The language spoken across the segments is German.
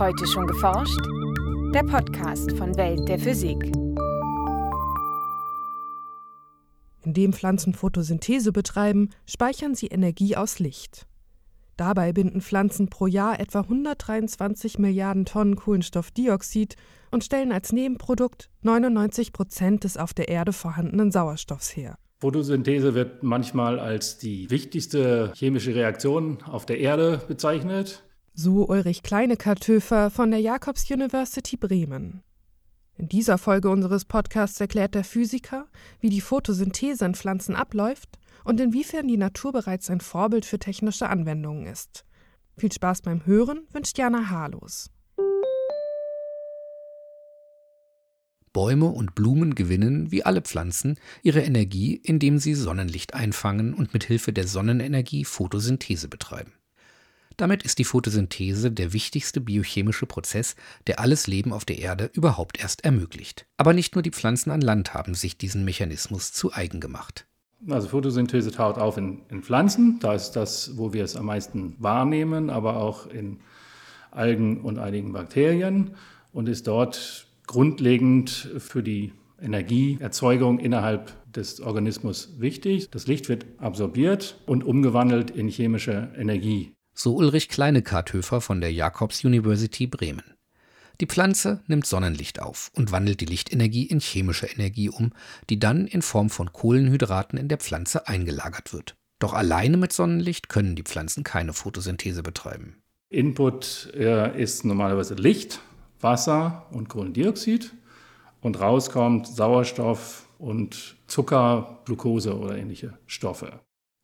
Heute schon geforscht? Der Podcast von Welt der Physik. Indem Pflanzen Photosynthese betreiben, speichern sie Energie aus Licht. Dabei binden Pflanzen pro Jahr etwa 123 Milliarden Tonnen Kohlenstoffdioxid und stellen als Nebenprodukt 99 Prozent des auf der Erde vorhandenen Sauerstoffs her. Photosynthese wird manchmal als die wichtigste chemische Reaktion auf der Erde bezeichnet. So Ulrich Kleinekartöfer von der Jacobs University Bremen. In dieser Folge unseres Podcasts erklärt der Physiker, wie die Photosynthese in Pflanzen abläuft und inwiefern die Natur bereits ein Vorbild für technische Anwendungen ist. Viel Spaß beim Hören wünscht Jana Harlos. Bäume und Blumen gewinnen, wie alle Pflanzen, ihre Energie, indem sie Sonnenlicht einfangen und mit Hilfe der Sonnenenergie Photosynthese betreiben. Damit ist die Photosynthese der wichtigste biochemische Prozess, der alles Leben auf der Erde überhaupt erst ermöglicht. Aber nicht nur die Pflanzen an Land haben sich diesen Mechanismus zu eigen gemacht. Also Photosynthese taucht auf in, in Pflanzen, da ist das, wo wir es am meisten wahrnehmen, aber auch in Algen und einigen Bakterien und ist dort grundlegend für die Energieerzeugung innerhalb des Organismus wichtig. Das Licht wird absorbiert und umgewandelt in chemische Energie. So Ulrich Kleinekarthöfer von der Jacobs University Bremen. Die Pflanze nimmt Sonnenlicht auf und wandelt die Lichtenergie in chemische Energie um, die dann in Form von Kohlenhydraten in der Pflanze eingelagert wird. Doch alleine mit Sonnenlicht können die Pflanzen keine Photosynthese betreiben. Input ist normalerweise Licht Wasser und Kohlendioxid und rauskommt Sauerstoff und Zucker, Glucose oder ähnliche Stoffe.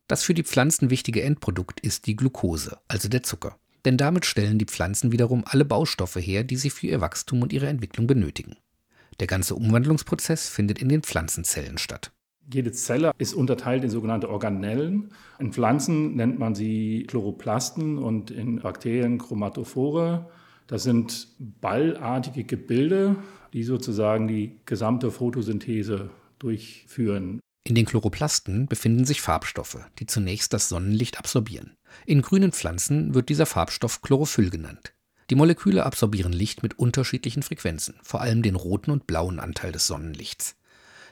Das für die Pflanzen wichtige Endprodukt ist die Glucose, also der Zucker. Denn damit stellen die Pflanzen wiederum alle Baustoffe her, die sie für ihr Wachstum und ihre Entwicklung benötigen. Der ganze Umwandlungsprozess findet in den Pflanzenzellen statt. Jede Zelle ist unterteilt in sogenannte Organellen. In Pflanzen nennt man sie Chloroplasten und in Bakterien Chromatophore. Das sind ballartige Gebilde, die sozusagen die gesamte Photosynthese durchführen. In den Chloroplasten befinden sich Farbstoffe, die zunächst das Sonnenlicht absorbieren. In grünen Pflanzen wird dieser Farbstoff Chlorophyll genannt. Die Moleküle absorbieren Licht mit unterschiedlichen Frequenzen, vor allem den roten und blauen Anteil des Sonnenlichts.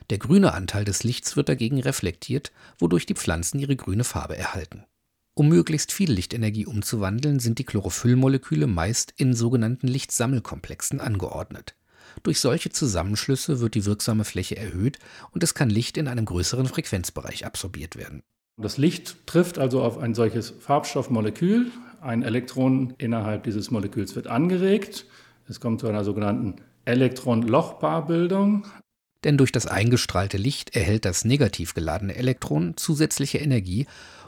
Der grüne Anteil des Lichts wird dagegen reflektiert, wodurch die Pflanzen ihre grüne Farbe erhalten. Um möglichst viel Lichtenergie umzuwandeln, sind die Chlorophyllmoleküle meist in sogenannten Lichtsammelkomplexen angeordnet. Durch solche Zusammenschlüsse wird die wirksame Fläche erhöht und es kann Licht in einem größeren Frequenzbereich absorbiert werden. Das Licht trifft also auf ein solches Farbstoffmolekül. Ein Elektron innerhalb dieses Moleküls wird angeregt. Es kommt zu einer sogenannten Elektron-Loch-Paarbildung. Denn durch das eingestrahlte Licht erhält das negativ geladene Elektron zusätzliche Energie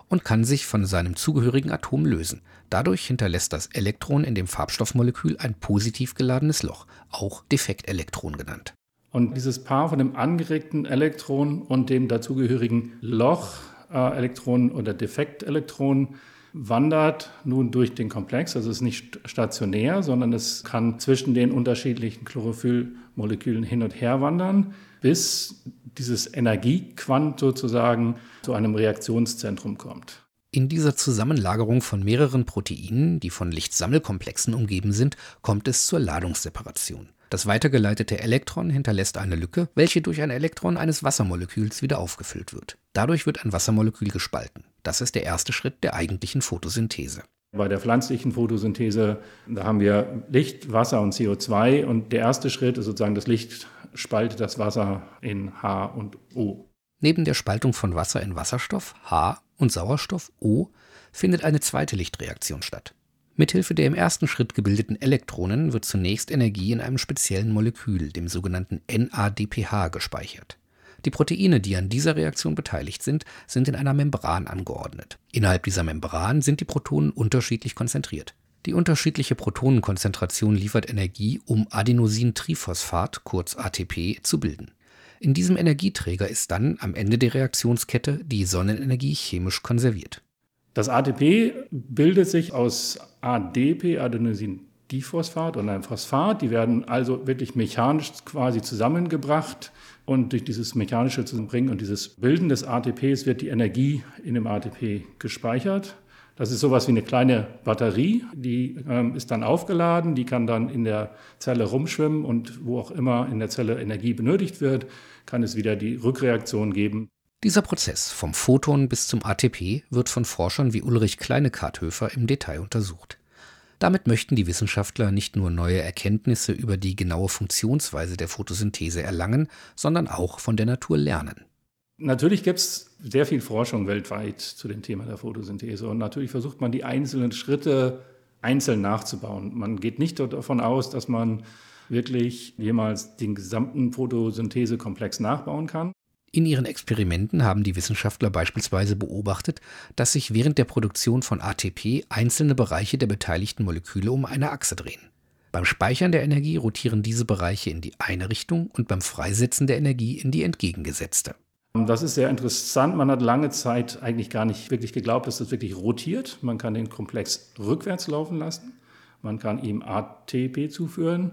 und kann sich von seinem zugehörigen Atom lösen. Dadurch hinterlässt das Elektron in dem Farbstoffmolekül ein positiv geladenes Loch, auch Defektelektron genannt. Und dieses Paar von dem angeregten Elektron und dem dazugehörigen Loch, äh, Elektron oder Defektelektron, wandert nun durch den Komplex. Also es ist nicht stationär, sondern es kann zwischen den unterschiedlichen Chlorophyllmolekülen hin und her wandern, bis dieses Energiequant sozusagen zu einem Reaktionszentrum kommt. In dieser Zusammenlagerung von mehreren Proteinen, die von Lichtsammelkomplexen umgeben sind, kommt es zur Ladungsseparation. Das weitergeleitete Elektron hinterlässt eine Lücke, welche durch ein Elektron eines Wassermoleküls wieder aufgefüllt wird. Dadurch wird ein Wassermolekül gespalten. Das ist der erste Schritt der eigentlichen Photosynthese. Bei der pflanzlichen Photosynthese, da haben wir Licht, Wasser und CO2 und der erste Schritt ist sozusagen, das Licht spaltet das Wasser in H und O. Neben der Spaltung von Wasser in Wasserstoff H und Sauerstoff O findet eine zweite Lichtreaktion statt. Mithilfe der im ersten Schritt gebildeten Elektronen wird zunächst Energie in einem speziellen Molekül, dem sogenannten NADPH, gespeichert. Die Proteine, die an dieser Reaktion beteiligt sind, sind in einer Membran angeordnet. Innerhalb dieser Membran sind die Protonen unterschiedlich konzentriert. Die unterschiedliche Protonenkonzentration liefert Energie, um Adenosintriphosphat, kurz ATP, zu bilden. In diesem Energieträger ist dann am Ende der Reaktionskette die Sonnenenergie chemisch konserviert. Das ATP bildet sich aus ADP, Adenosindiphosphat und einem Phosphat. Die werden also wirklich mechanisch quasi zusammengebracht. Und durch dieses mechanische Zusammenbringen und dieses Bilden des ATPs wird die Energie in dem ATP gespeichert. Das ist sowas wie eine kleine Batterie, die ähm, ist dann aufgeladen, die kann dann in der Zelle rumschwimmen und wo auch immer in der Zelle Energie benötigt wird, kann es wieder die Rückreaktion geben. Dieser Prozess vom Photon bis zum ATP wird von Forschern wie Ulrich Kleine-Karthöfer im Detail untersucht. Damit möchten die Wissenschaftler nicht nur neue Erkenntnisse über die genaue Funktionsweise der Photosynthese erlangen, sondern auch von der Natur lernen. Natürlich gibt es sehr viel Forschung weltweit zu dem Thema der Photosynthese und natürlich versucht man die einzelnen Schritte einzeln nachzubauen. Man geht nicht davon aus, dass man wirklich jemals den gesamten Photosynthesekomplex nachbauen kann. In ihren Experimenten haben die Wissenschaftler beispielsweise beobachtet, dass sich während der Produktion von ATP einzelne Bereiche der beteiligten Moleküle um eine Achse drehen. Beim Speichern der Energie rotieren diese Bereiche in die eine Richtung und beim Freisetzen der Energie in die entgegengesetzte. Das ist sehr interessant. Man hat lange Zeit eigentlich gar nicht wirklich geglaubt, dass das wirklich rotiert. Man kann den Komplex rückwärts laufen lassen. Man kann ihm ATP zuführen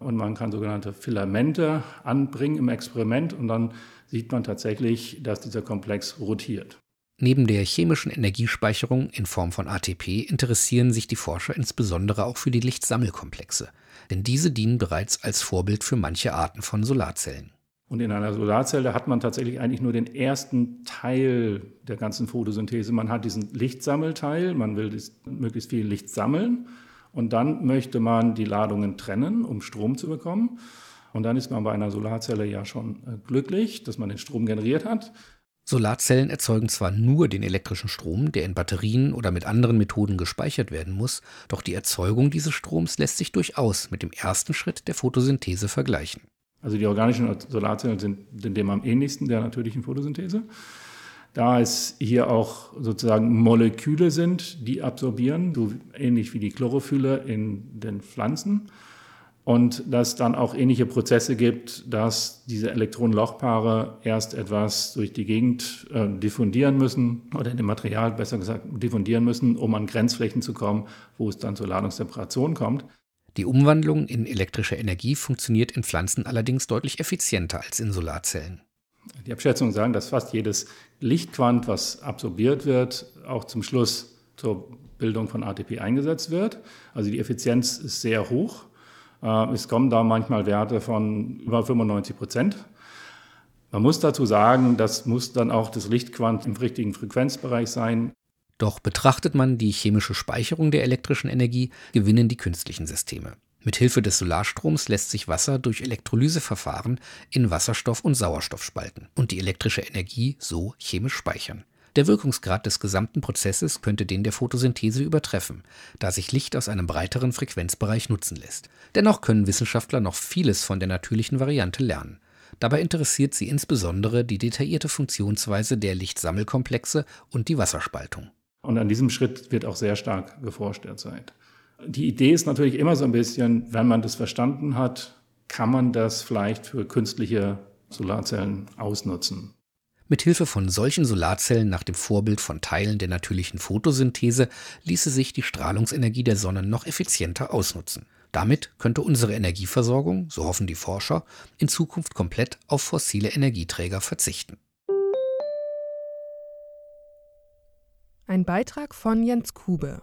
und man kann sogenannte Filamente anbringen im Experiment und dann sieht man tatsächlich, dass dieser Komplex rotiert. Neben der chemischen Energiespeicherung in Form von ATP interessieren sich die Forscher insbesondere auch für die Lichtsammelkomplexe, denn diese dienen bereits als Vorbild für manche Arten von Solarzellen. Und in einer Solarzelle hat man tatsächlich eigentlich nur den ersten Teil der ganzen Photosynthese. Man hat diesen Lichtsammelteil, man will möglichst viel Licht sammeln und dann möchte man die Ladungen trennen, um Strom zu bekommen. Und dann ist man bei einer Solarzelle ja schon äh, glücklich, dass man den Strom generiert hat. Solarzellen erzeugen zwar nur den elektrischen Strom, der in Batterien oder mit anderen Methoden gespeichert werden muss, doch die Erzeugung dieses Stroms lässt sich durchaus mit dem ersten Schritt der Photosynthese vergleichen. Also die organischen Solarzellen sind, sind dem am ähnlichsten der natürlichen Photosynthese. Da es hier auch sozusagen Moleküle sind, die absorbieren, so ähnlich wie die Chlorophylle in den Pflanzen. Und dass dann auch ähnliche Prozesse gibt, dass diese Elektronenlochpaare erst etwas durch die Gegend äh, diffundieren müssen oder in dem Material besser gesagt diffundieren müssen, um an Grenzflächen zu kommen, wo es dann zur Ladungsseparation kommt. Die Umwandlung in elektrische Energie funktioniert in Pflanzen allerdings deutlich effizienter als in Solarzellen. Die Abschätzungen sagen, dass fast jedes Lichtquant, was absorbiert wird, auch zum Schluss zur Bildung von ATP eingesetzt wird. Also die Effizienz ist sehr hoch. Äh, es kommen da manchmal Werte von über 95 Prozent. Man muss dazu sagen, das muss dann auch das Lichtquant im richtigen Frequenzbereich sein. Doch betrachtet man die chemische Speicherung der elektrischen Energie, gewinnen die künstlichen Systeme. Mithilfe des Solarstroms lässt sich Wasser durch Elektrolyseverfahren in Wasserstoff und Sauerstoff spalten und die elektrische Energie so chemisch speichern. Der Wirkungsgrad des gesamten Prozesses könnte den der Photosynthese übertreffen, da sich Licht aus einem breiteren Frequenzbereich nutzen lässt. Dennoch können Wissenschaftler noch vieles von der natürlichen Variante lernen. Dabei interessiert sie insbesondere die detaillierte Funktionsweise der Lichtsammelkomplexe und die Wasserspaltung. Und an diesem Schritt wird auch sehr stark geforscht derzeit. Die Idee ist natürlich immer so ein bisschen, wenn man das verstanden hat, kann man das vielleicht für künstliche Solarzellen ausnutzen. Mithilfe von solchen Solarzellen nach dem Vorbild von Teilen der natürlichen Photosynthese ließe sich die Strahlungsenergie der Sonne noch effizienter ausnutzen. Damit könnte unsere Energieversorgung, so hoffen die Forscher, in Zukunft komplett auf fossile Energieträger verzichten. Ein Beitrag von Jens Kube.